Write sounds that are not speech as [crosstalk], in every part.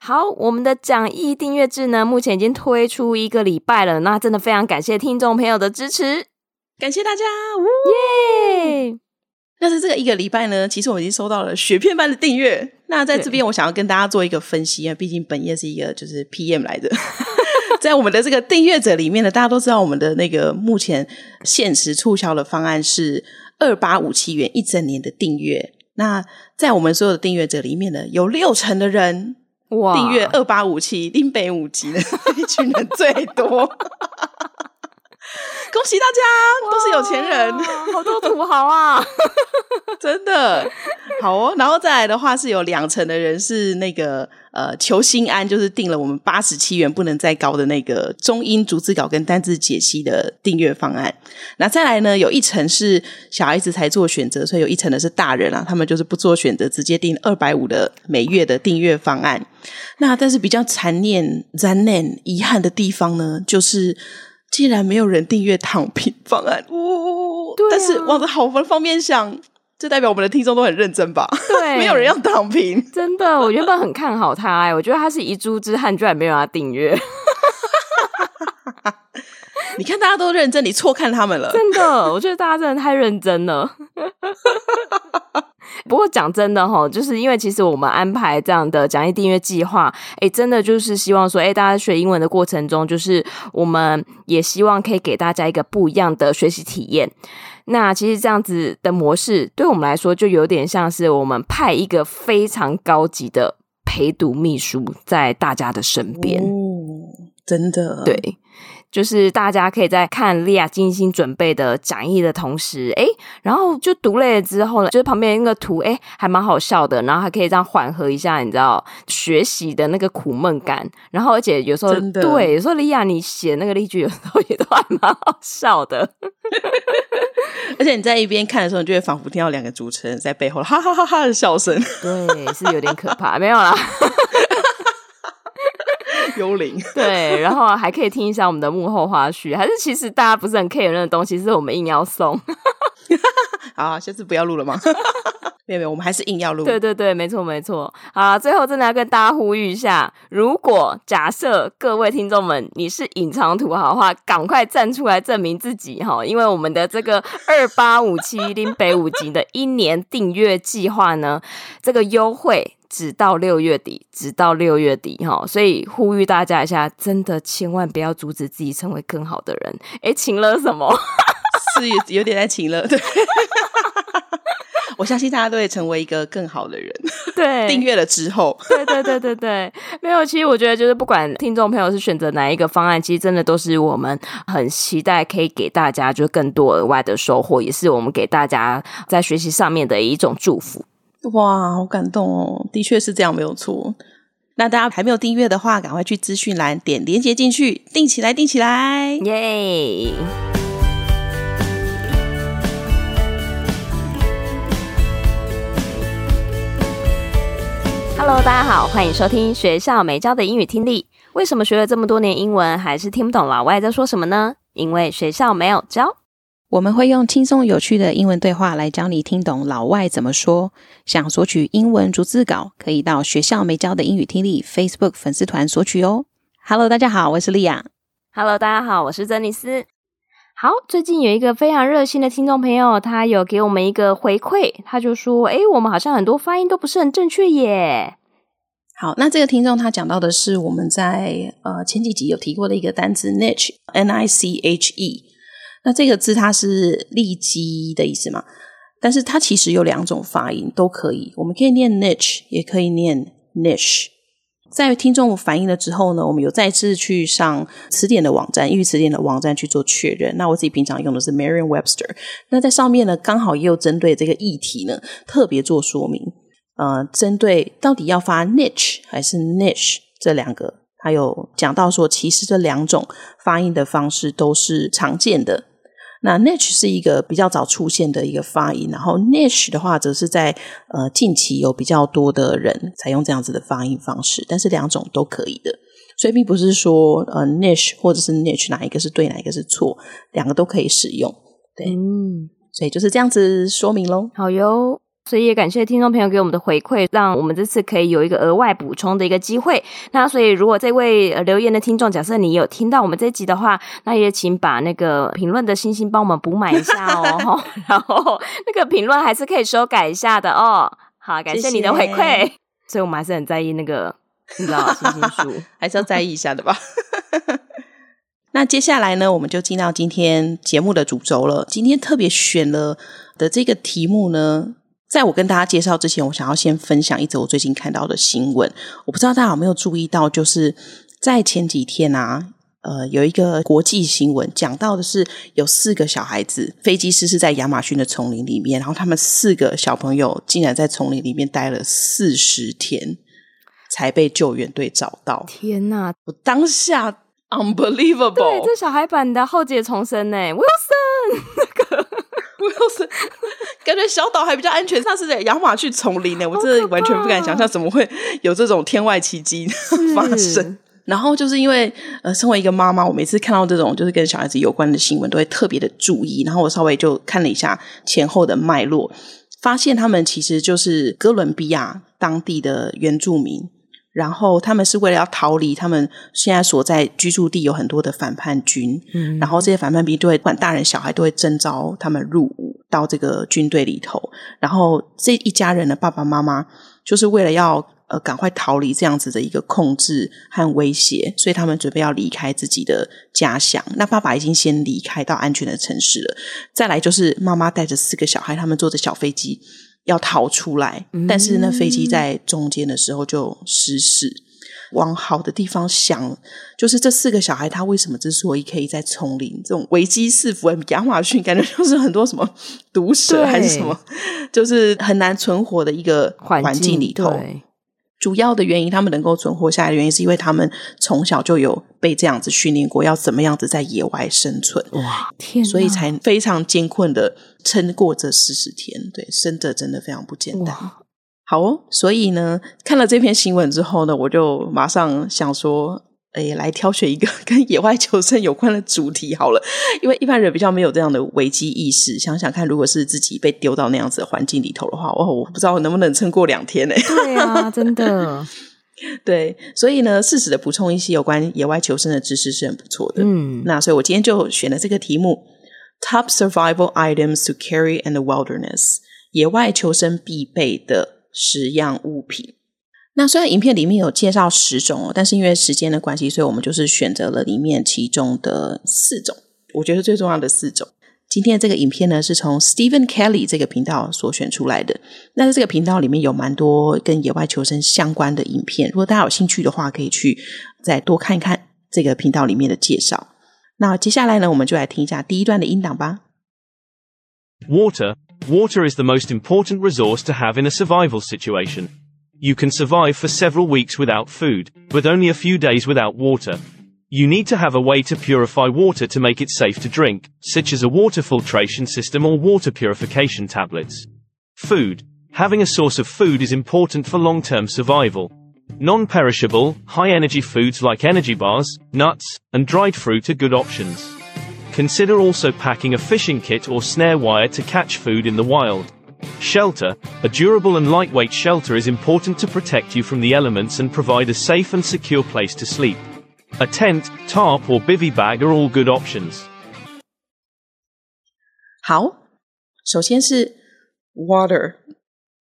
好，我们的讲义订阅制呢，目前已经推出一个礼拜了，那真的非常感谢听众朋友的支持，感谢大家，耶！那是这个一个礼拜呢，其实我们已经收到了雪片般的订阅。那在这边，我想要跟大家做一个分析啊，毕竟本业是一个就是 PM 来的。[laughs] 在我们的这个订阅者里面呢，大家都知道我们的那个目前限时促销的方案是二八五七元一整年的订阅。那在我们所有的订阅者里面呢，有六成的人哇订阅二八五七丁北五级的 [laughs] 一群人最多。[laughs] 恭喜大家，都是有钱人，好多土豪啊！[laughs] 真的好哦。然后再来的话，是有两成的人是那个呃求心安，就是定了我们八十七元不能再高的那个中英逐字稿跟单字解析的订阅方案。那再来呢，有一层是小孩子才做选择，所以有一层的是大人啊，他们就是不做选择，直接订二百五的每月的订阅方案。那但是比较残念、残念、遗憾的地方呢，就是。既然没有人订阅躺平方案，哦啊、但是往着好方面想，这代表我们的听众都很认真吧？对，[laughs] 没有人要躺平，真的，我原本很看好他，哎，我觉得他是遗珠之憾，居然没有人要订阅。[laughs] 你看大家都认真，你错看他们了，真的，我觉得大家真的太认真了。[laughs] 不过讲真的哈，就是因为其实我们安排这样的讲义订阅计划，诶，真的就是希望说，诶，大家学英文的过程中，就是我们也希望可以给大家一个不一样的学习体验。那其实这样子的模式，对我们来说，就有点像是我们派一个非常高级的陪读秘书在大家的身边。哦，真的，对。就是大家可以在看莉亚精心准备的讲义的同时，哎，然后就读累了之后呢，就是旁边那个图，哎，还蛮好笑的，然后还可以这样缓和一下，你知道学习的那个苦闷感。然后而且有时候对，有时候莉亚你写那个例句，有时候也都还蛮好笑的。而且你在一边看的时候，你就会仿佛听到两个主持人在背后哈哈哈哈的笑声。对，是有点可怕，没有啦。[laughs] 幽灵 [laughs] 对，然后还可以听一下我们的幕后花絮，还是其实大家不是很 care 那个东西，是我们硬要送。[laughs] 好，下次不要录了吗？没有没有，我们还是硬要录。对对对，没错没错。好，最后真的要跟大家呼吁一下，如果假设各位听众们你是隐藏土豪的话，赶快站出来证明自己哈，因为我们的这个二八五七零北五级的一年订阅计划呢，这个优惠。直到六月底，直到六月底哈，所以呼吁大家一下，真的千万不要阻止自己成为更好的人。哎，情勒什么？[laughs] 是有点在情勒，对。[laughs] 我相信大家都会成为一个更好的人。[laughs] 对，订阅了之后，对对对对对，没有。其实我觉得，就是不管听众朋友是选择哪一个方案，其实真的都是我们很期待可以给大家就更多额外的收获，也是我们给大家在学习上面的一种祝福。哇，好感动哦！的确是这样，没有错。那大家还没有订阅的话，赶快去资讯栏点连接进去，订起来，订起来，耶！Hello，大家好，欢迎收听学校没教的英语听力。为什么学了这么多年英文，还是听不懂老外在说什么呢？因为学校没有教。我们会用轻松有趣的英文对话来教你听懂老外怎么说。想索取英文逐字稿，可以到学校没教的英语听力 Facebook 粉丝团索取哦。Hello，大家好，我是莉亚。Hello，大家好，我是珍妮斯。好，最近有一个非常热心的听众朋友，他有给我们一个回馈，他就说：“诶，我们好像很多发音都不是很正确耶。”好，那这个听众他讲到的是我们在呃前几集有提过的一个单词 niche，N-I-C-H-E。那这个字它是利基的意思嘛？但是它其实有两种发音都可以，我们可以念 niche，也可以念 niche。在听众反映了之后呢，我们有再次去上词典的网站，英语词典的网站去做确认。那我自己平常用的是 Merriam-Webster，那在上面呢，刚好也有针对这个议题呢，特别做说明。呃，针对到底要发 niche 还是 niche 这两个，还有讲到说，其实这两种发音的方式都是常见的。那 niche 是一个比较早出现的一个发音，然后 niche 的话，则是在呃近期有比较多的人采用这样子的发音方式，但是两种都可以的，所以并不是说呃 niche 或者是 niche 哪一个是对，哪一个是错，两个都可以使用。对，嗯，所以就是这样子说明喽。好哟。所以也感谢听众朋友给我们的回馈，让我们这次可以有一个额外补充的一个机会。那所以如果这位留言的听众，假设你有听到我们这集的话，那也请把那个评论的星星帮我们补满一下哦。[laughs] [laughs] 然后那个评论还是可以修改一下的哦。好，感谢你的回馈。谢谢。所以我们还是很在意那个，[laughs] 你知道星星数还是要在意一下的吧。那接下来呢，我们就进到今天节目的主轴了。今天特别选了的这个题目呢。在我跟大家介绍之前，我想要先分享一则我最近看到的新闻。我不知道大家有没有注意到，就是在前几天啊，呃，有一个国际新闻讲到的是有四个小孩子，飞机失事在亚马逊的丛林里面，然后他们四个小朋友竟然在丛林里面待了四十天，才被救援队找到。天哪！我当下 unbelievable，对，这小孩版的浩劫重生呢，Wilson [laughs] 那个。Wilson [laughs] 感觉小岛还比较安全，上是在亚马逊丛林呢，我真的完全不敢想象怎么会有这种天外奇迹 [laughs] 发生。然后就是因为呃，身为一个妈妈，我每次看到这种就是跟小孩子有关的新闻，都会特别的注意。然后我稍微就看了一下前后的脉络，发现他们其实就是哥伦比亚当地的原住民。然后他们是为了要逃离他们现在所在居住地，有很多的反叛军。嗯，然后这些反叛兵就会不管大人小孩都会征召他们入伍到这个军队里头。然后这一家人的爸爸妈妈就是为了要呃赶快逃离这样子的一个控制和威胁，所以他们准备要离开自己的家乡。那爸爸已经先离开到安全的城市了。再来就是妈妈带着四个小孩，他们坐着小飞机。要逃出来，但是那飞机在中间的时候就失事。往好的地方想，就是这四个小孩他为什么之所以可以在丛林这种危机四伏，亚马逊感觉就是很多什么毒蛇还是什么，就是很难存活的一个环境里头。主要的原因，他们能够存活下来的原因，是因为他们从小就有被这样子训练过，要怎么样子在野外生存。哇，天！所以才非常艰困的撑过这四十天。对，生者真的非常不简单。好哦，所以呢，看了这篇新闻之后呢，我就马上想说。哎，来挑选一个 [laughs] 跟野外求生有关的主题好了，因为一般人比较没有这样的危机意识。想想看，如果是自己被丢到那样子的环境里头的话，哦，我不知道我能不能撑过两天呢？对啊，[laughs] 真的。对，所以呢，适时的补充一些有关野外求生的知识是很不错的。嗯，那所以我今天就选了这个题目：Top Survival Items to Carry in the Wilderness，野外求生必备的十样物品。那虽然影片里面有介绍十种哦，但是因为时间的关系，所以我们就是选择了里面其中的四种，我觉得最重要的四种。今天的这个影片呢，是从 Stephen Kelly 这个频道所选出来的。那在这个频道里面有蛮多跟野外求生相关的影片，如果大家有兴趣的话，可以去再多看一看这个频道里面的介绍。那接下来呢，我们就来听一下第一段的音档吧。Water, water is the most important resource to have in a survival situation. You can survive for several weeks without food, but only a few days without water. You need to have a way to purify water to make it safe to drink, such as a water filtration system or water purification tablets. Food. Having a source of food is important for long-term survival. Non-perishable, high-energy foods like energy bars, nuts, and dried fruit are good options. Consider also packing a fishing kit or snare wire to catch food in the wild. Shelter. A durable and lightweight shelter is important to protect you from the elements and provide a safe and secure place to sleep. A tent, tarp or bivy bag are all good options. 好，首先是 water.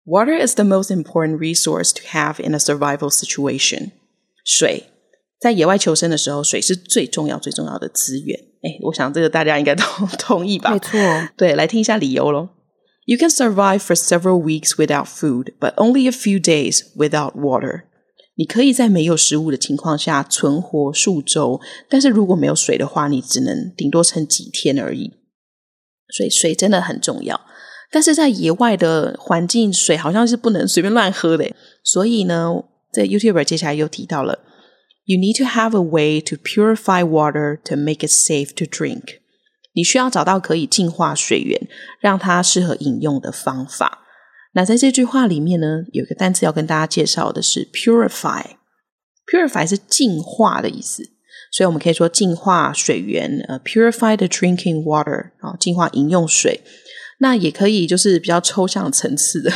Water is the most important resource to have in a survival situation. 水，[laughs] 在野外求生的时候，水是最重要、最重要的资源。哎，我想这个大家应该都同意吧？没错。对，来听一下理由喽。 You can survive for several weeks without food, but only a few days without water. 你可以在没有食物的情况下存活数周，但是如果没有水的话，你只能顶多撑几天而已。所以水真的很重要，但是在野外的环境，水好像是不能随便乱喝的。所以呢，这 YouTuber 接下来又提到了，You need to have a way to purify water to make it safe to drink. 你需要找到可以净化水源，让它适合饮用的方法。那在这句话里面呢，有一个单词要跟大家介绍的是 purify。purify 是净化的意思，所以我们可以说净化水源，呃，purify the drinking water 啊，净化饮用水。那也可以就是比较抽象层次的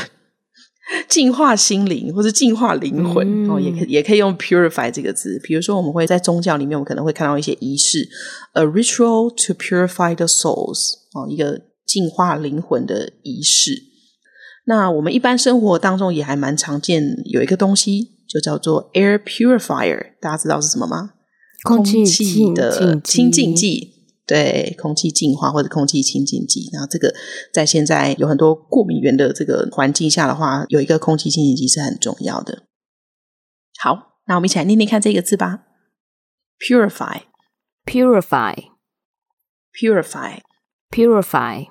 [laughs] 净化心灵或者净化灵魂、嗯、哦，也可也可以用 purify 这个字。比如说，我们会在宗教里面，我们可能会看到一些仪式，a ritual to purify the souls 哦，一个净化灵魂的仪式。那我们一般生活当中也还蛮常见有一个东西，就叫做 air purifier，大家知道是什么吗？空气的清净剂。对，空气净化或者空气清净剂，然后这个在现在有很多过敏源的这个环境下的话，有一个空气清净剂是很重要的。好，那我们一起来念念看这个字吧：purify，purify，purify，purify。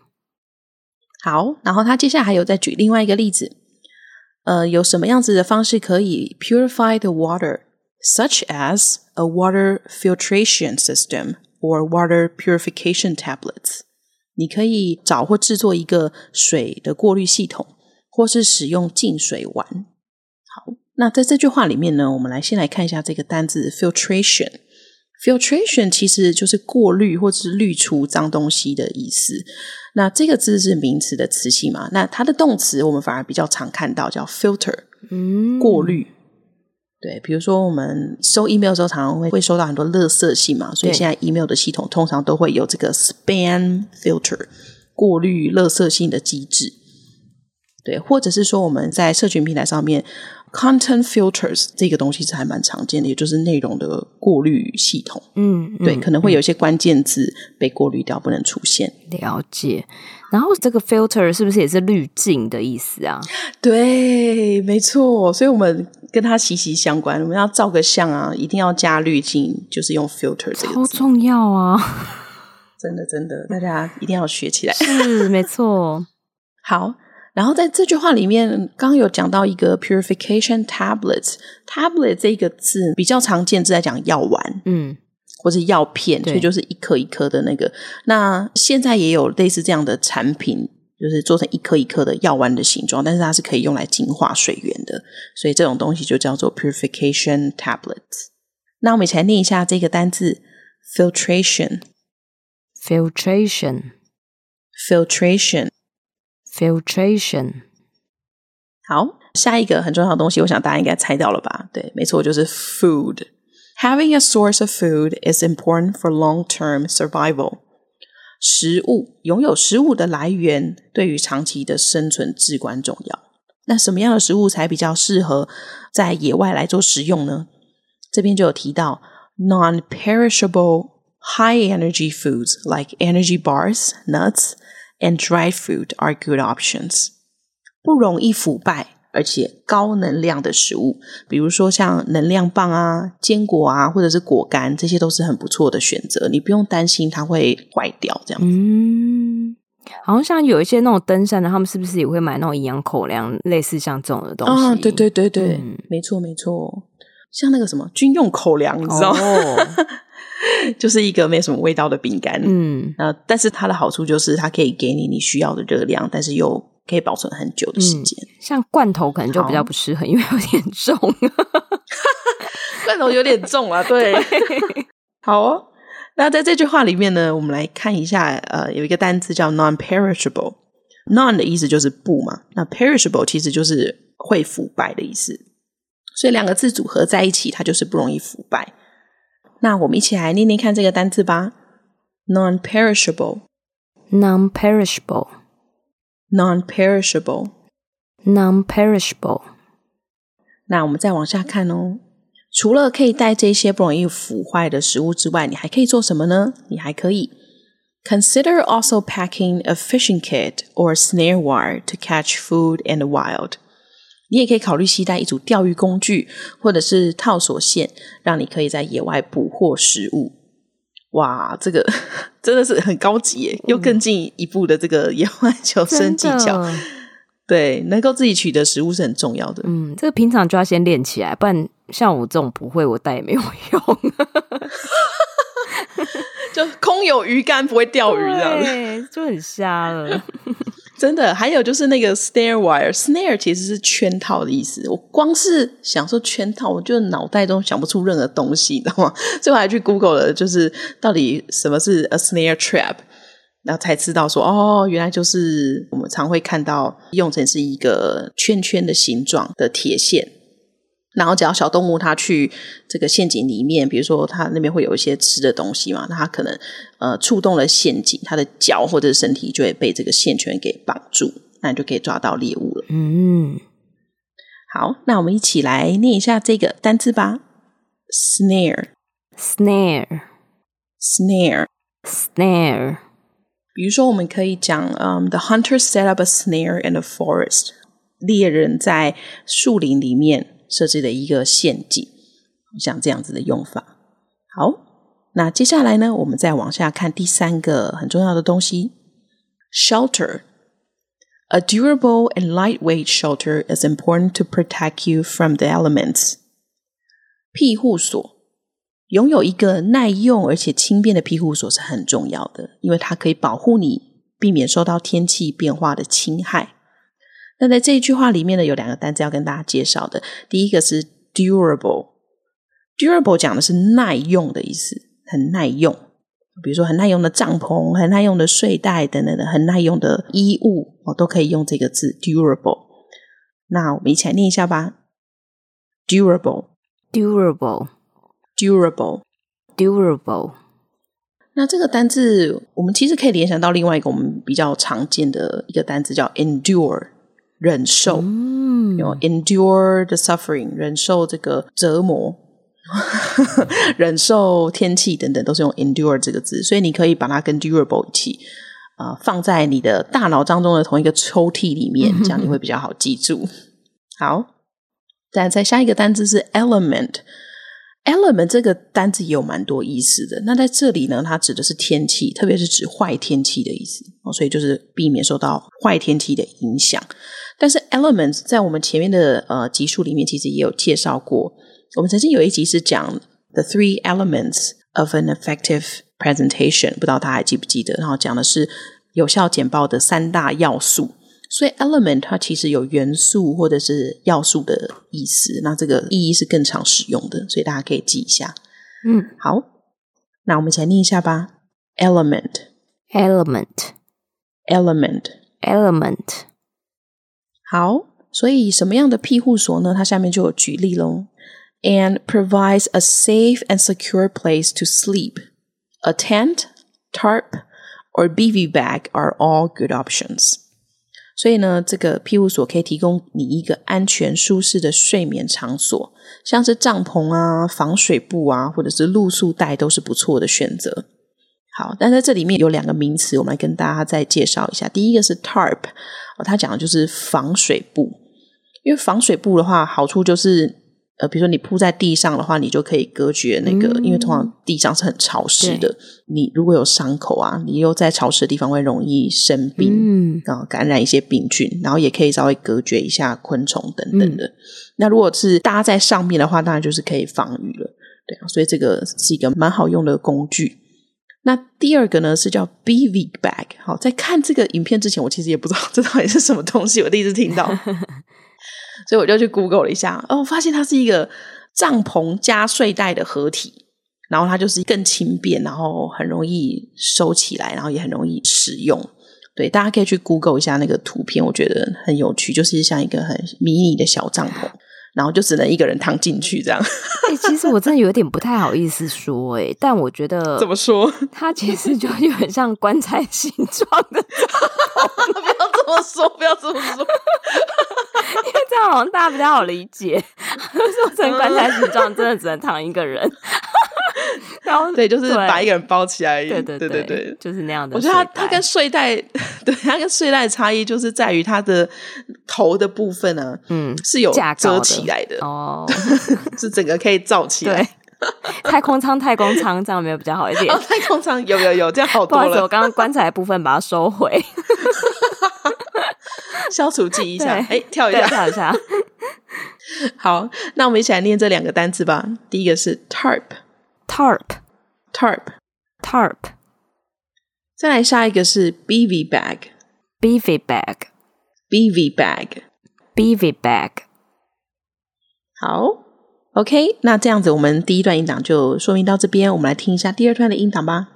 好，然后他接下来还有再举另外一个例子，呃，有什么样子的方式可以 purify the water，such as a water filtration system。Or water purification tablets，你可以找或制作一个水的过滤系统，或是使用净水碗。好，那在这句话里面呢，我们来先来看一下这个单字 filtration。filtration 其实就是过滤或者是滤除脏东西的意思。那这个字是名词的词性嘛？那它的动词我们反而比较常看到叫 filter，嗯，过滤。对，比如说我们收 email 的时候，常常会会收到很多垃圾信嘛，所以现在 email 的系统通常都会有这个 spam filter 过滤垃圾信的机制。对，或者是说我们在社群平台上面 content filters 这个东西是还蛮常见的，也就是内容的过滤系统。嗯，对，可能会有一些关键字被过滤掉，不能出现。了解。然后这个 filter 是不是也是滤镜的意思啊？对，没错。所以我们跟它息息相关。我们要照个相啊，一定要加滤镜，就是用 filter 这个字。超重要啊！真的真的，大家一定要学起来。是，没错。[laughs] 好，然后在这句话里面，刚刚有讲到一个 purification tablets，tablet 这个字比较常见，是在讲药丸。嗯。或是药片，所以就是一颗一颗的那个。那现在也有类似这样的产品，就是做成一颗一颗的药丸的形状，但是它是可以用来净化水源的。所以这种东西就叫做 purification tablets。那我们一起来念一下这个单字 ：filtration，filtration，filtration，filtration。好，下一个很重要的东西，我想大家应该猜到了吧？对，没错，就是 food。Having a source of food is important for long-term survival. 食物，拥有食物的来源，对于长期的生存至关重要。那什么样的食物才比较适合在野外来做食用呢？这边就有提到，non-perishable high-energy foods like energy bars, nuts, and dried fruit are good options. 不容易腐败。而且高能量的食物，比如说像能量棒啊、坚果啊，或者是果干，这些都是很不错的选择。你不用担心它会坏掉，这样子。嗯，好像像有一些那种登山的，他们是不是也会买那种营养口粮，类似像这种的东西？啊，对对对对，嗯、没错没错。像那个什么军用口粮，你知道 [laughs] 就是一个没什么味道的饼干。嗯，啊，但是它的好处就是它可以给你你需要的热量，但是又。可以保存很久的时间，嗯，像罐头可能就比较不适合，因为有点重。[laughs] 罐头有点重啊，对。对好哦，那在这句话里面呢，我们来看一下，呃，有一个单词叫 non-perishable。non 的意思就是不嘛，那 perishable 其实就是会腐败的意思，所以两个字组合在一起，它就是不容易腐败。那我们一起来念念看这个单词吧，non-perishable，non-perishable。Non perishable. Non-perishable, non-perishable。那我们再往下看哦。除了可以带这些不容易腐坏的食物之外，你还可以做什么呢？你还可以 consider also packing a fishing kit or snare wire to catch food in the wild。你也可以考虑携带一组钓鱼工具或者是套索线，让你可以在野外捕获食物。哇，这个 [laughs] 真的是很高级耶！又更进一步的这个野外 [laughs] 求生技巧，的对，能够自己取得食物是很重要的。嗯，这个平常就要先练起来，不然像我这种不会，我带也没有用。[laughs] 就空有鱼竿不会钓鱼，这样子就很瞎了。真的，还有就是那个 snare wire，snare 其实是圈套的意思。我光是想说圈套，我就脑袋中想不出任何东西，你知道吗？最后还去 Google 了，就是到底什么是 a snare trap。然后才知道说，哦，原来就是我们常会看到用成是一个圈圈的形状的铁线。然后，只要小动物它去这个陷阱里面，比如说它那边会有一些吃的东西嘛，那它可能呃触动了陷阱，它的脚或者身体就会被这个线圈给绑住，那你就可以抓到猎物了。嗯，好，那我们一起来念一下这个单词吧：snare，snare，snare，snare。比如说，我们可以讲，嗯、um,，The hunter set up a snare in the forest。猎人在树林里面。设置的一个陷阱，像这样子的用法。好，那接下来呢，我们再往下看第三个很重要的东西：shelter。A durable and lightweight shelter is important to protect you from the elements。庇护所，拥有一个耐用而且轻便的庇护所是很重要的，因为它可以保护你，避免受到天气变化的侵害。那在这一句话里面呢，有两个单词要跟大家介绍的。第一个是 durable，durable 讲的是耐用的意思，很耐用。比如说很耐用的帐篷、很耐用的睡袋等等的，很耐用的衣物哦，都可以用这个字 durable。那我们一起来念一下吧：durable，durable，durable，durable。那这个单字我们其实可以联想到另外一个我们比较常见的一个单字，叫 endure。忍受，嗯，有 endure the suffering，忍受这个折磨，[laughs] 忍受天气等等，都是用 endure 这个字，所以你可以把它跟 durable 一起啊、呃，放在你的大脑当中的同一个抽屉里面，[laughs] 这样你会比较好记住。好，再再下一个单字是 element。Element 这个单字也有蛮多意思的。那在这里呢，它指的是天气，特别是指坏天气的意思哦。所以就是避免受到坏天气的影响。但是 Elements 在我们前面的呃集数里面，其实也有介绍过。我们曾经有一集是讲 The Three Elements of an Effective Presentation，不知道大家还记不记得？然后讲的是有效简报的三大要素。所以 element 它其实有元素或者是要素的意思，那这个意义是更常使用的，所以大家可以记一下。嗯，好，那我们一起来念一下吧。element，element，element，element。好，所以什么样的庇护所呢？它下面就有举例喽。And provides a safe and secure place to sleep. A tent, tarp, or bivy bag are all good options. 所以呢，这个庇护所可以提供你一个安全舒适的睡眠场所，像是帐篷啊、防水布啊，或者是露宿袋都是不错的选择。好，但在这里面有两个名词，我们来跟大家再介绍一下。第一个是 tarp，哦，它讲的就是防水布，因为防水布的话，好处就是。呃，比如说你铺在地上的话，你就可以隔绝那个，嗯、因为通常地上是很潮湿的。你如果有伤口啊，你又在潮湿的地方会容易生病，嗯，然后感染一些病菌，然后也可以稍微隔绝一下昆虫等等的。嗯、那如果是搭在上面的话，当然就是可以防雨了。对啊，所以这个是一个蛮好用的工具。那第二个呢是叫 bivy bag。好，在看这个影片之前，我其实也不知道 [laughs] 这到底是什么东西，我第一次听到。[laughs] 所以我就去 Google 了一下，哦，发现它是一个帐篷加睡袋的合体，然后它就是更轻便，然后很容易收起来，然后也很容易使用。对，大家可以去 Google 一下那个图片，我觉得很有趣，就是像一个很迷你的小帐篷。然后就只能一个人躺进去这样。欸，其实我真的有点不太好意思说，哎，但我觉得怎么说？它其实就有点像棺材形状的。[laughs] 不要这么说，不要这么说，因为这样好像大家比较好理解。[laughs] 做成棺材形状，真的只能躺一个人。然后 [laughs] 对，就是把一个人包起来，对对对对对，就是那样的。我觉得它它跟睡袋，对它跟睡袋的差异就是在于它的头的部分呢，嗯，是有遮起来的哦，[laughs] 是整个可以罩起来。[laughs] 太空舱，太空舱这样没有比较好一点。太空舱有有有，这样好多了。不好意思，我刚刚棺材的部分把它收回，[laughs] 消除记忆一下。哎，跳一下，跳一下。好，那我们一起来念这两个单词吧。第一个是 tarp。Tarp，tarp，tarp。再来下一个是 bivy bag，bivy bag，bivy bag，bivy bag。好，OK，那这样子，我们第一段音档就说明到这边。我们来听一下第二段的音档吧。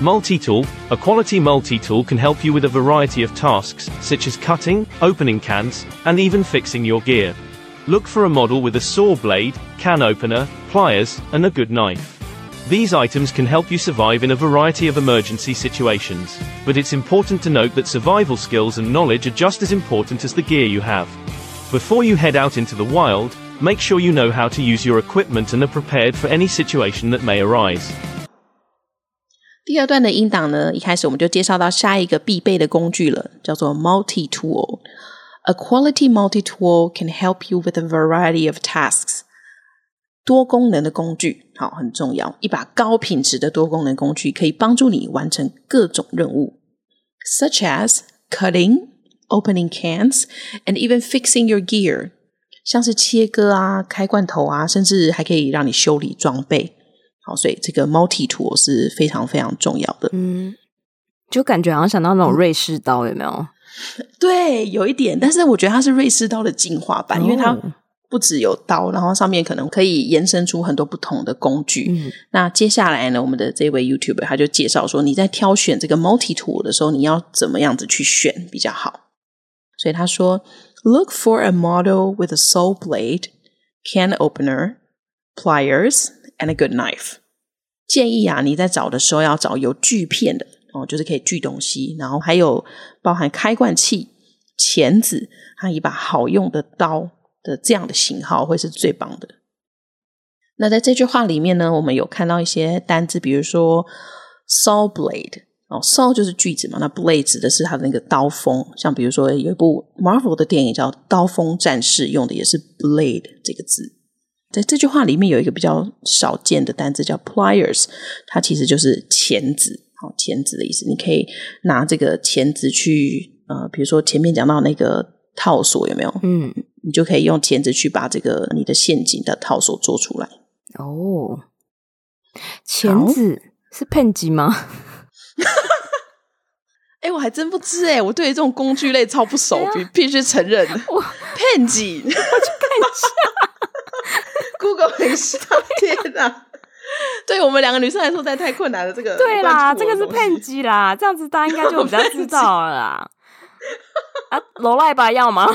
Multi-tool, a quality multi-tool can help you with a variety of tasks, such as cutting, opening cans, and even fixing your gear. Look for a model with a saw blade, can opener, pliers, and a good knife. These items can help you survive in a variety of emergency situations, but it's important to note that survival skills and knowledge are just as important as the gear you have. Before you head out into the wild, make sure you know how to use your equipment and are prepared for any situation that may arise. 第二段的音档呢，一开始我们就介绍到下一个必备的工具了，叫做 multi-tool。A quality multi-tool can help you with a variety of tasks。 多功能的工具，好，很重要。一把高品质的多功能工具可以帮助你完成各种任务，such as cutting, opening cans, and even fixing your gear。像是切割啊、开罐头啊，甚至还可以让你修理装备。好，所以这个 multi tool 是非常非常重要的。嗯，就感觉好像想到那种瑞士刀，有没有？[laughs] 对，有一点，但是我觉得它是瑞士刀的进化版，哦、因为它不只有刀，然后上面可能可以延伸出很多不同的工具。嗯、那接下来呢，我们的这位 YouTuber 他就介绍说，你在挑选这个 multi tool 的时候，你要怎么样子去选比较好？所以他说，Look for a model with a saw blade, can opener, pliers. And a good knife。建议啊，你在找的时候要找有锯片的哦，就是可以锯东西，然后还有包含开罐器、钳子，还有一把好用的刀的这样的型号会是最棒的。那在这句话里面呢，我们有看到一些单字，比如说 saw blade 哦，saw 就是锯子嘛，那 blade 指的是它的那个刀锋。像比如说有一部 Marvel 的电影叫《刀锋战士》，用的也是 blade 这个字。在这句话里面有一个比较少见的单字叫 pliers，它其实就是钳子，好，钳子的意思。你可以拿这个钳子去，呃，比如说前面讲到那个套索有没有？嗯，你就可以用钳子去把这个你的陷阱的套索做出来。哦，钳子是片机吗？[laughs] 哎，我还真不知哎，我对于这种工具类超不熟，必、哎、必须承认。[laughs] 我片机，我去看一下。Google 一下，天哪！对我们两个女生来说，实在太困难了。这个对啦，这个是片机啦，这样子大家应该就比较知道了啦。[laughs] 啊，罗赖吧要吗？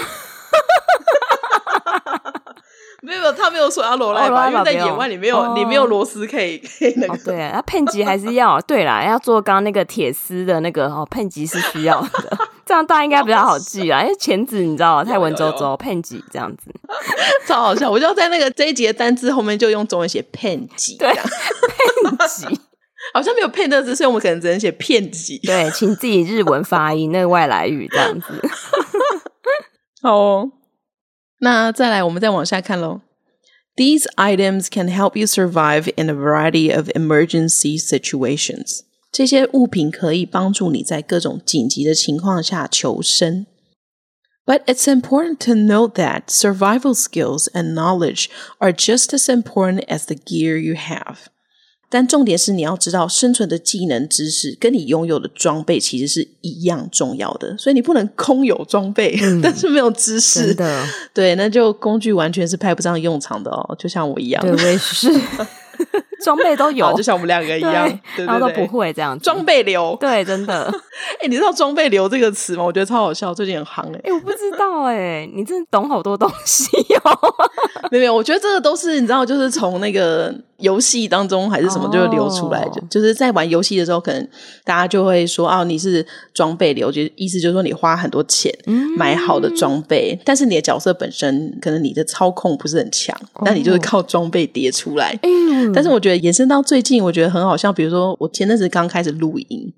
没有，他没有说要罗赖吧，因为在野外你没有，你没有螺丝可以可以那个。对，啊，片级还是要。对啦，要做刚刚那个铁丝的那个哦，片级是需要的。[laughs] 这样大家应该比较好记啊，因为钳子你知道太文绉绉，片级这样子 [laughs] 超好笑。我就在那个这一节单字后面就用中文写片级，对，片级 [laughs] 好像没有片的字，所以我们可能只能写片机。对，请自己日文发音那个外来语这样子。好哦，那再来我们再往下看喽。These items can help you survive in a variety of emergency situations. 这些物品可以帮助你在各种紧急的情况下求生。But it's important to note that survival skills and knowledge are just as important as the gear you have. 但重点是你要知道生存的技能知识跟你拥有的装备其实是一样重要的，所以你不能空有装备，嗯、但是没有知识。的对，那就工具完全是派不上用场的哦，就像我一样。对，我也是。[laughs] 装备都有，就像我们两个一样，对，然后都不会这样子。装备流，对，真的。[laughs] 哎、欸，你知道“装备流”这个词吗？我觉得超好笑，最近很夯哎、欸。哎、欸，我不知道哎、欸，你真的懂好多东西哦。[laughs] 没有没有，我觉得这个都是你知道，就是从那个游戏当中还是什么就流出来的。Oh. 就是在玩游戏的时候，可能大家就会说啊，你是装备流，就意思就是说你花很多钱买好的装备，嗯、但是你的角色本身可能你的操控不是很强，那、oh. 你就是靠装备叠出来。嗯，但是我觉得延伸到最近，我觉得很好笑。比如说我前阵子刚开始录音，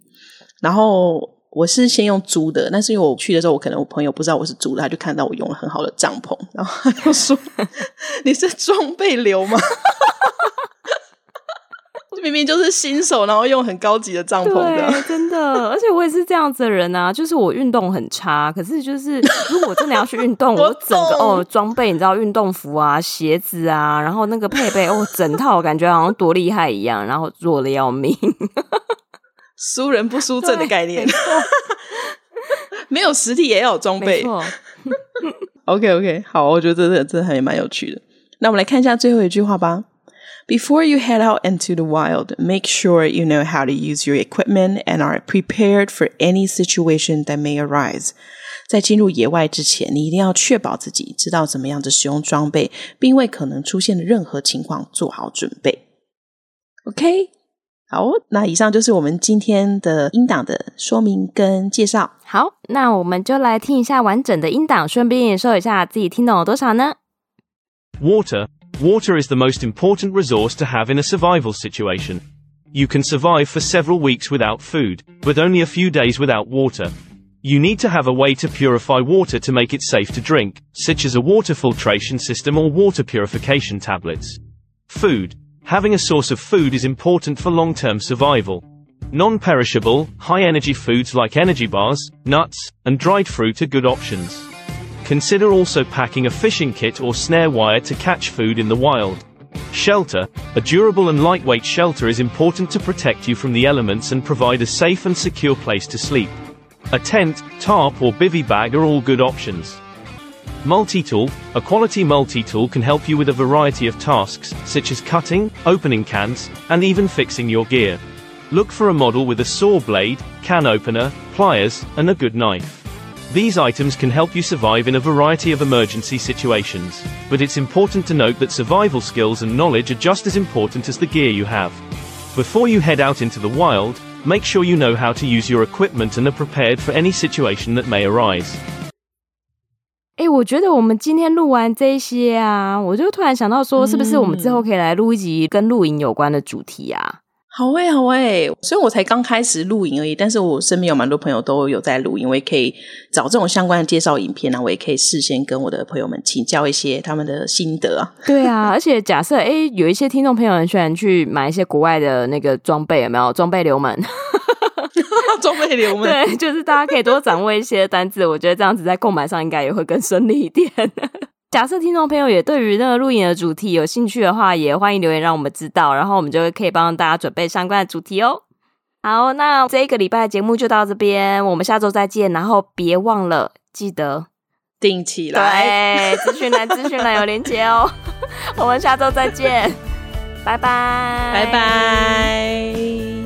然后我是先用租的，但是因为我去的时候，我可能我朋友不知道我是租的，他就看到我用了很好的帐篷，然后他就说：“ [laughs] 你是装备流吗？”明明就是新手，然后用很高级的帐篷的，真的。而且我也是这样子的人啊，[laughs] 就是我运动很差，可是就是如果我真的要去运动，[laughs] 我整个哦装备，你知道运动服啊、鞋子啊，然后那个配备 [laughs] 哦，整套感觉好像多厉害一样，然后弱的要命，输人不输阵的概念，没，没有实体也要有装备。，OK OK，好，我觉得这这这还蛮有趣的。那我们来看一下最后一句话吧。Before you head out into the wild, make sure you know how to use your equipment and are prepared for any situation that may arise. 在进入野外之前，你一定要确保自己知道怎么样的使用装备，并为可能出现的任何情况做好准备。OK，好，那以上就是我们今天的音档的说明跟介绍。好，那我们就来听一下完整的音档，顺便也说一下自己听懂了多少呢？Water. Water is the most important resource to have in a survival situation. You can survive for several weeks without food, but only a few days without water. You need to have a way to purify water to make it safe to drink, such as a water filtration system or water purification tablets. Food. Having a source of food is important for long-term survival. Non-perishable, high-energy foods like energy bars, nuts, and dried fruit are good options. Consider also packing a fishing kit or snare wire to catch food in the wild. Shelter. A durable and lightweight shelter is important to protect you from the elements and provide a safe and secure place to sleep. A tent, tarp or bivy bag are all good options. Multi-tool. A quality multi-tool can help you with a variety of tasks, such as cutting, opening cans, and even fixing your gear. Look for a model with a saw blade, can opener, pliers, and a good knife. These items can help you survive in a variety of emergency situations, but it's important to note that survival skills and knowledge are just as important as the gear you have. Before you head out into the wild, make sure you know how to use your equipment and are prepared for any situation that may arise. 哎，我觉得我们今天录完这些啊，我就突然想到说，是不是我们之后可以来录一集跟露营有关的主题啊？ 好诶、欸、好诶、欸、虽然我才刚开始录影而已，但是我身边有蛮多朋友都有在露营，我也可以找这种相关的介绍影片啊，我也可以事先跟我的朋友们请教一些他们的心得啊。对啊，而且假设诶有一些听众朋友很喜欢去买一些国外的那个装备，有没有装备流门？装备流门，[laughs] [laughs] 对，就是大家可以多掌握一些单字，我觉得这样子在购买上应该也会更顺利一点。假设听众朋友也对于那个录影的主题有兴趣的话，也欢迎留言让我们知道，然后我们就会可以帮大家准备相关的主题哦。好，那这一个礼拜的节目就到这边，我们下周再见。然后别忘了记得订起来，对，资讯栏资讯栏有连结哦。[laughs] 我们下周再见，拜拜，拜拜。